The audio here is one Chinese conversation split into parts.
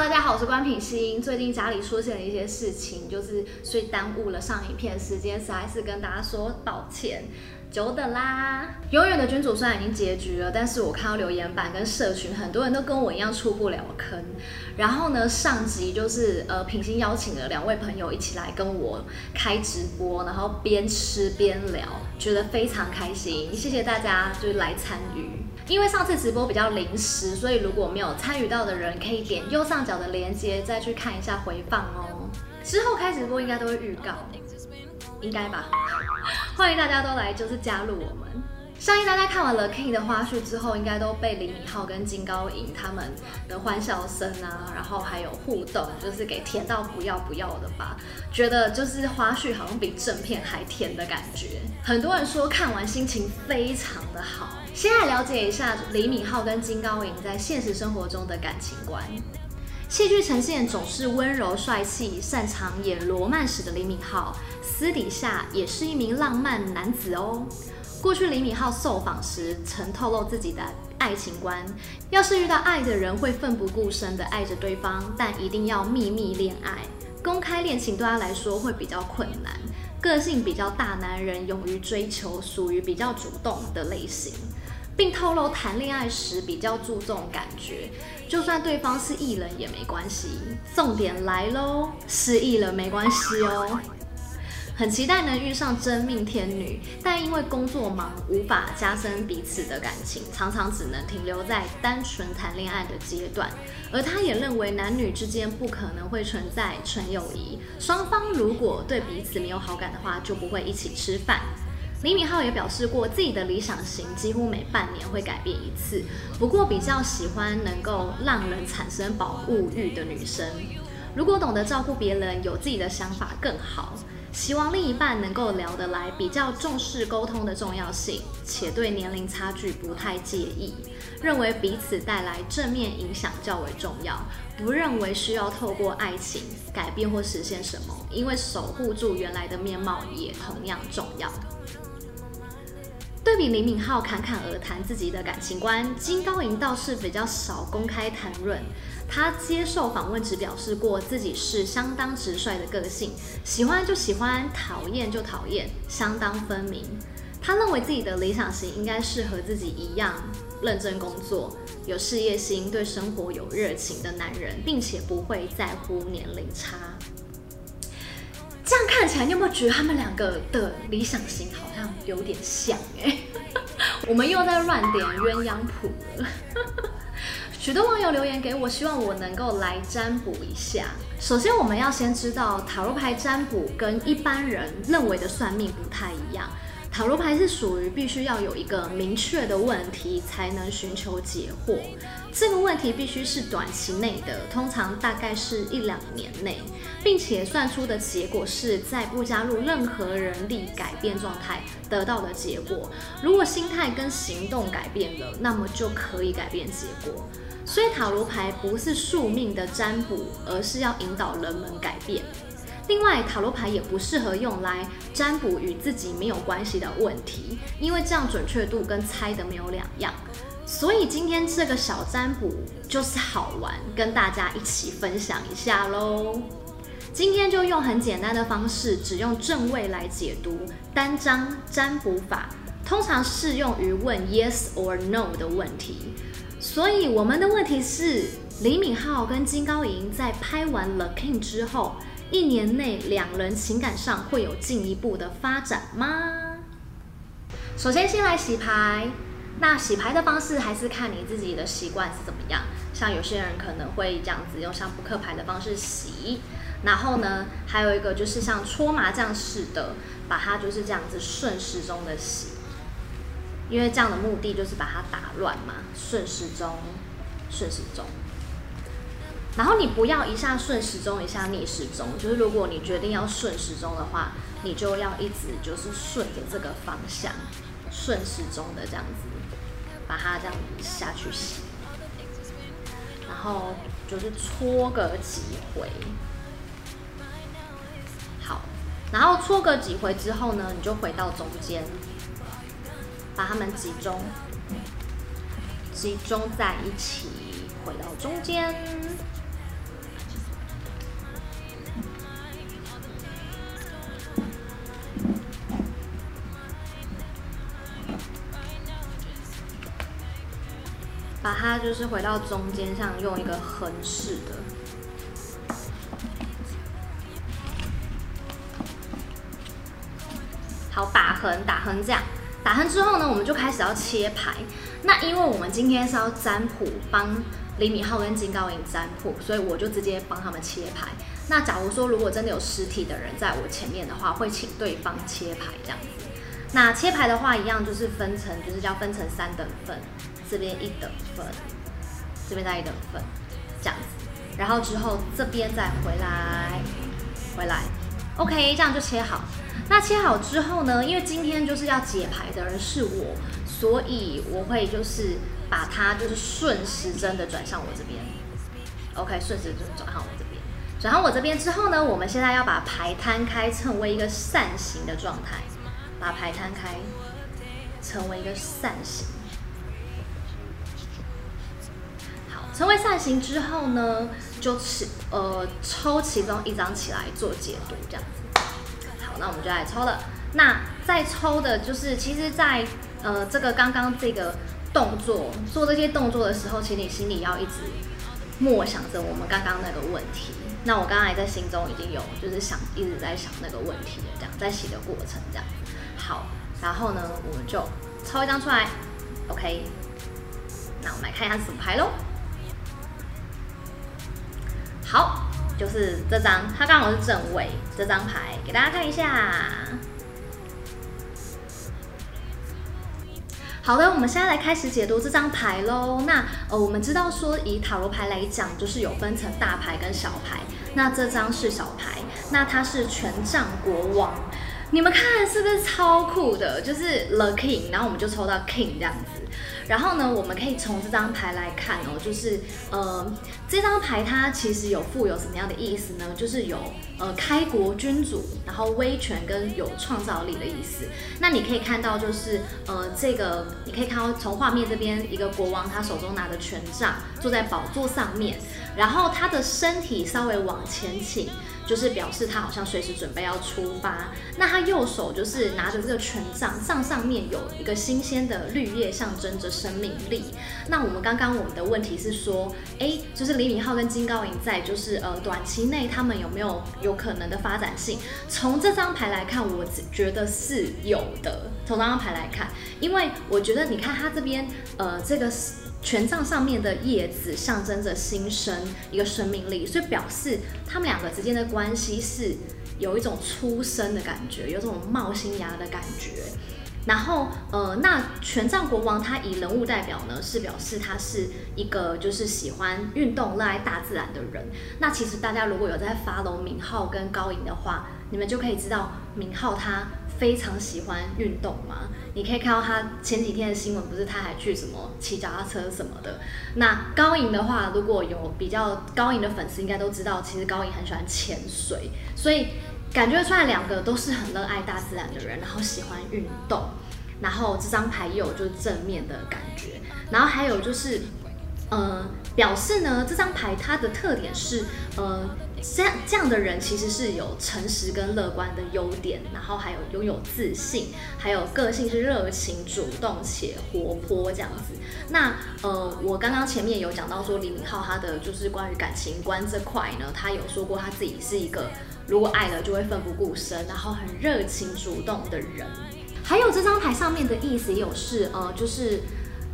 大家好，我是关品心。最近家里出现了一些事情，就是所以耽误了上影片时间，实在是跟大家说抱歉。久等啦！永远的君主虽然已经结局了，但是我看到留言板跟社群，很多人都跟我一样出不了坑。然后呢，上集就是呃，品心邀请了两位朋友一起来跟我开直播，然后边吃边聊，觉得非常开心。谢谢大家就是来参与。因为上次直播比较临时，所以如果没有参与到的人，可以点右上角的链接再去看一下回放哦。之后开直播应该都会预告。应该吧，欢迎大家都来，就是加入我们。相信大家看完了 King 的花絮之后，应该都被李敏镐跟金高银他们的欢笑声啊，然后还有互动，就是给甜到不要不要的吧。觉得就是花絮好像比正片还甜的感觉。很多人说看完心情非常的好。先来了解一下李敏镐跟金高银在现实生活中的感情观。戏剧呈现总是温柔帅气、擅长演罗曼史的李敏镐，私底下也是一名浪漫男子哦。过去李敏镐受访时曾透露自己的爱情观：要是遇到爱的人，会奋不顾身地爱着对方，但一定要秘密恋爱。公开恋情对他来说会比较困难。个性比较大男人，勇于追求，属于比较主动的类型。并透露谈恋爱时比较注重感觉，就算对方是艺人也没关系。重点来喽，失忆了没关系哦。很期待能遇上真命天女，但因为工作忙，无法加深彼此的感情，常常只能停留在单纯谈恋爱的阶段。而他也认为男女之间不可能会存在纯友谊，双方如果对彼此没有好感的话，就不会一起吃饭。李敏镐也表示过，自己的理想型几乎每半年会改变一次，不过比较喜欢能够让人产生保护欲的女生。如果懂得照顾别人，有自己的想法更好。希望另一半能够聊得来，比较重视沟通的重要性，且对年龄差距不太介意，认为彼此带来正面影响较为重要，不认为需要透过爱情改变或实现什么，因为守护住原来的面貌也同样重要。对比李敏镐侃侃而谈自己的感情观，金高银倒是比较少公开谈论。他接受访问时表示过自己是相当直率的个性，喜欢就喜欢，讨厌就讨厌，相当分明。他认为自己的理想型应该是和自己一样认真工作、有事业心、对生活有热情的男人，并且不会在乎年龄差。这样看起来，你有没有觉得他们两个的理想型好像有点像？哎，我们又在乱点鸳鸯谱了。许多网友留言给我，希望我能够来占卜一下。首先，我们要先知道塔罗牌占卜跟一般人认为的算命不太一样。塔罗牌是属于必须要有一个明确的问题才能寻求解惑，这个问题必须是短期内的，通常大概是一两年内，并且算出的结果是在不加入任何人力改变状态得到的结果。如果心态跟行动改变了，那么就可以改变结果。所以塔罗牌不是宿命的占卜，而是要引导人们改变。另外，塔罗牌也不适合用来占卜与自己没有关系的问题，因为这样准确度跟猜的没有两样。所以今天这个小占卜就是好玩，跟大家一起分享一下喽。今天就用很简单的方式，只用正位来解读单张占卜法，通常适用于问 yes or no 的问题。所以我们的问题是：李敏镐跟金高银在拍完《The King》之后。一年内两人情感上会有进一步的发展吗？首先，先来洗牌。那洗牌的方式还是看你自己的习惯是怎么样。像有些人可能会这样子用像扑克牌的方式洗，然后呢，还有一个就是像搓麻将似的，把它就是这样子顺时钟的洗。因为这样的目的就是把它打乱嘛，顺时钟，顺时钟。然后你不要一下顺时钟，一下逆时钟。就是如果你决定要顺时钟的话，你就要一直就是顺着这个方向，顺时钟的这样子，把它这样子下去洗。然后就是搓个几回。好，然后搓个几回之后呢，你就回到中间，把它们集中，集中在一起，回到中间。把它就是回到中间，上用一个横式的，好，打横打横这样，打横之后呢，我们就开始要切牌。那因为我们今天是要占卜帮李敏镐跟金高银占卜，所以我就直接帮他们切牌。那假如说如果真的有实体的人在我前面的话，会请对方切牌这样子。那切牌的话，一样就是分成，就是要分成三等份，这边一等份，这边再一等份，这样子。然后之后这边再回来，回来，OK，这样就切好。那切好之后呢，因为今天就是要解牌的人是我，所以我会就是把它就是顺时针的转向我这边，OK，顺时针转向我这边。转向我这边之后呢，我们现在要把牌摊开，成为一个扇形的状态。把牌摊开，成为一个扇形。成为扇形之后呢，就起呃抽其中一张起来做解读，这样子。好，那我们就来抽了。那在抽的就是，其实在，在呃这个刚刚这个动作做这些动作的时候，其实你心里要一直默想着我们刚刚那个问题。那我刚刚还在心中已经有就是想一直在想那个问题的这样，在洗的过程这样。好，然后呢，我们就抽一张出来，OK。那我们来看一下什么牌喽。好，就是这张，它刚好是正位，这张牌给大家看一下。好的，我们现在来开始解读这张牌喽。那呃，我们知道说以塔罗牌来讲，就是有分成大牌跟小牌。那这张是小牌，那它是权杖国王。你们看是不是超酷的？就是 The King，然后我们就抽到 King 这样子。然后呢，我们可以从这张牌来看哦，就是呃，这张牌它其实有富有什么样的意思呢？就是有呃开国君主，然后威权跟有创造力的意思。那你可以看到，就是呃这个你可以看到从画面这边一个国王，他手中拿着权杖，坐在宝座上面，然后他的身体稍微往前倾。就是表示他好像随时准备要出发。那他右手就是拿着这个权杖，杖上面有一个新鲜的绿叶，象征着生命力。那我们刚刚我们的问题是说，哎，就是李敏镐跟金高银在就是呃短期内他们有没有有可能的发展性？从这张牌来看，我只觉得是有的。从这张牌来看，因为我觉得你看他这边呃这个是。权杖上面的叶子象征着新生，一个生命力，所以表示他们两个之间的关系是有一种出生的感觉，有种冒新芽的感觉。然后，呃，那权杖国王他以人物代表呢，是表示他是一个就是喜欢运动、热爱大自然的人。那其实大家如果有在 follow 敏镐跟高颖的话，你们就可以知道明浩他。非常喜欢运动嘛，你可以看到他前几天的新闻，不是他还去什么骑脚踏车什么的。那高颖的话，如果有比较高颖的粉丝，应该都知道，其实高颖很喜欢潜水，所以感觉出来两个都是很热爱大自然的人，然后喜欢运动。然后这张牌也有就是正面的感觉，然后还有就是，呃，表示呢，这张牌它的特点是，呃。这样这样的人其实是有诚实跟乐观的优点，然后还有拥有自信，还有个性是热情、主动且活泼这样子。那呃，我刚刚前面有讲到说李敏镐他的就是关于感情观这块呢，他有说过他自己是一个如果爱了就会奋不顾身，然后很热情主动的人。还有这张牌上面的意思也有是呃，就是。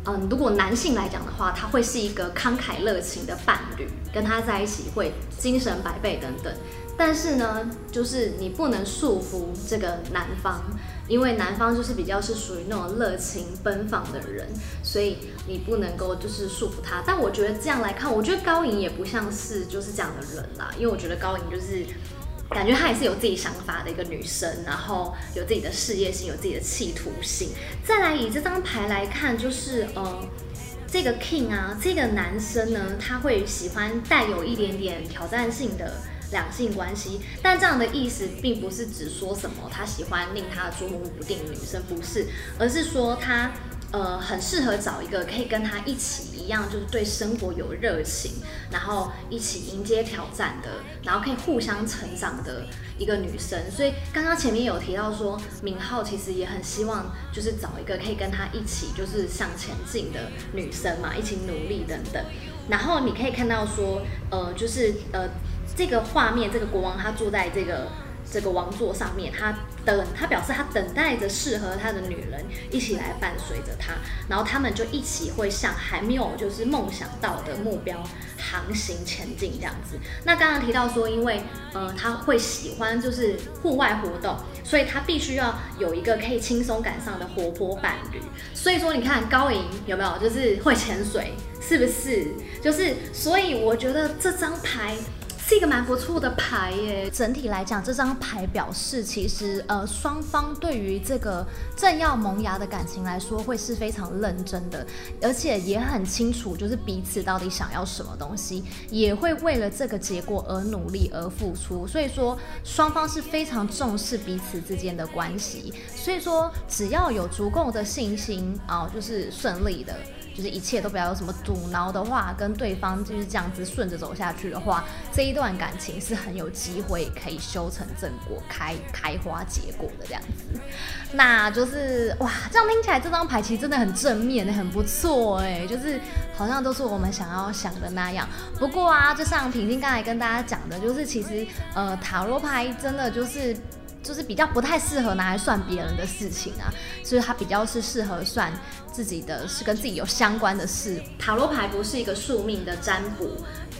嗯，如果男性来讲的话，他会是一个慷慨热情的伴侣，跟他在一起会精神百倍等等。但是呢，就是你不能束缚这个男方，因为男方就是比较是属于那种热情奔放的人，所以你不能够就是束缚他。但我觉得这样来看，我觉得高颖也不像是就是这样的人啦，因为我觉得高颖就是。感觉她也是有自己想法的一个女生，然后有自己的事业心，有自己的企图性。再来以这张牌来看，就是呃，这个 King 啊，这个男生呢，他会喜欢带有一点点挑战性的两性关系。但这样的意思并不是指说什么他喜欢令他捉摸不定的女生，不是，而是说他呃，很适合找一个可以跟他一起一样，就是对生活有热情，然后一起迎接挑战的，然后可以互相成长的一个女生。所以刚刚前面有提到说，敏浩其实也很希望就是找一个可以跟他一起就是向前进的女生嘛，一起努力等等。然后你可以看到说，呃，就是呃，这个画面，这个国王他坐在这个。这个王座上面，他等，他表示他等待着适合他的女人一起来伴随着他，然后他们就一起会向还没有就是梦想到的目标航行前进这样子。那刚刚提到说，因为呃他会喜欢就是户外活动，所以他必须要有一个可以轻松赶上的活泼伴侣。所以说你看高银有没有就是会潜水，是不是？就是所以我觉得这张牌。是一个蛮不错的牌耶。整体来讲，这张牌表示，其实呃双方对于这个正要萌芽的感情来说，会是非常认真的，而且也很清楚，就是彼此到底想要什么东西，也会为了这个结果而努力而付出。所以说，双方是非常重视彼此之间的关系。所以说，只要有足够的信心啊，就是顺利的。就是一切都不要有什么阻挠的话，跟对方就是这样子顺着走下去的话，这一段感情是很有机会可以修成正果，开开花结果的这样子。那就是哇，这样听起来这张牌其实真的很正面，很不错哎，就是好像都是我们想要想的那样。不过啊，就像平心刚才跟大家讲的，就是其实呃塔罗牌真的就是。就是比较不太适合拿来算别人的事情啊，所以它比较是适合算自己的，是跟自己有相关的事。塔罗牌不是一个宿命的占卜，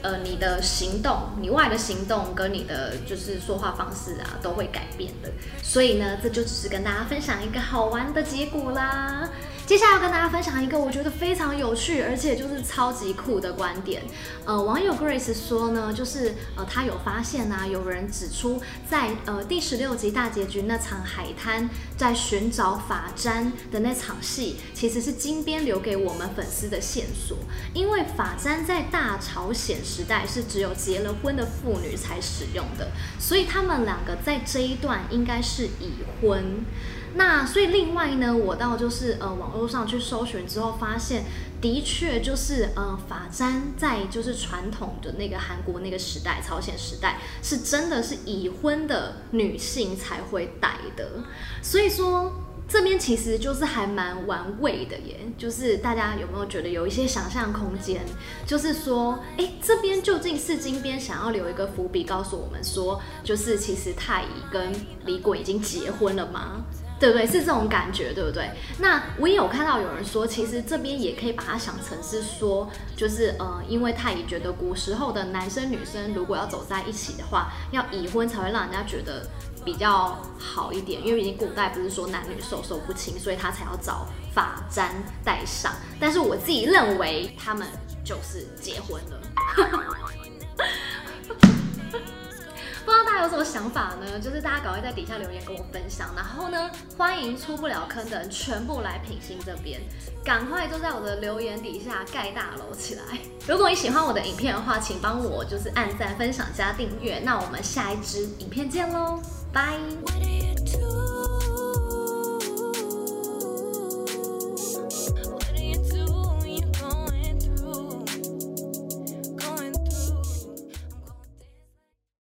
呃，你的行动，你外的行动跟你的就是说话方式啊，都会改变的。所以呢，这就只是跟大家分享一个好玩的结果啦。接下来要跟大家分享一个我觉得非常有趣，而且就是超级酷的观点。呃，网友 Grace 说呢，就是呃，他有发现啊，有人指出在呃第十六集大结局那场海滩在寻找法簪的那场戏，其实是金编留给我们粉丝的线索。因为法簪在大朝鲜时代是只有结了婚的妇女才使用的，所以他们两个在这一段应该是已婚。那所以另外呢，我到就是呃网络上去搜寻之后，发现的确就是呃法簪在就是传统的那个韩国那个时代，朝鲜时代是真的是已婚的女性才会戴的。所以说这边其实就是还蛮玩味的耶，就是大家有没有觉得有一些想象空间？就是说，哎，这边究竟是金边想要留一个伏笔，告诉我们说，就是其实太乙跟李衮已经结婚了吗？对不对？是这种感觉，对不对？那我也有看到有人说，其实这边也可以把它想成是说，就是呃，因为太乙觉得古时候的男生女生如果要走在一起的话，要已婚才会让人家觉得比较好一点，因为已经古代不是说男女授受不亲，所以他才要找法簪戴上。但是我自己认为他们就是结婚了。有什么想法呢？就是大家赶快在底下留言跟我分享，然后呢，欢迎出不了坑的人全部来品心这边，赶快就在我的留言底下盖大楼起来。如果你喜欢我的影片的话，请帮我就是按赞、分享、加订阅。那我们下一支影片见喽，拜。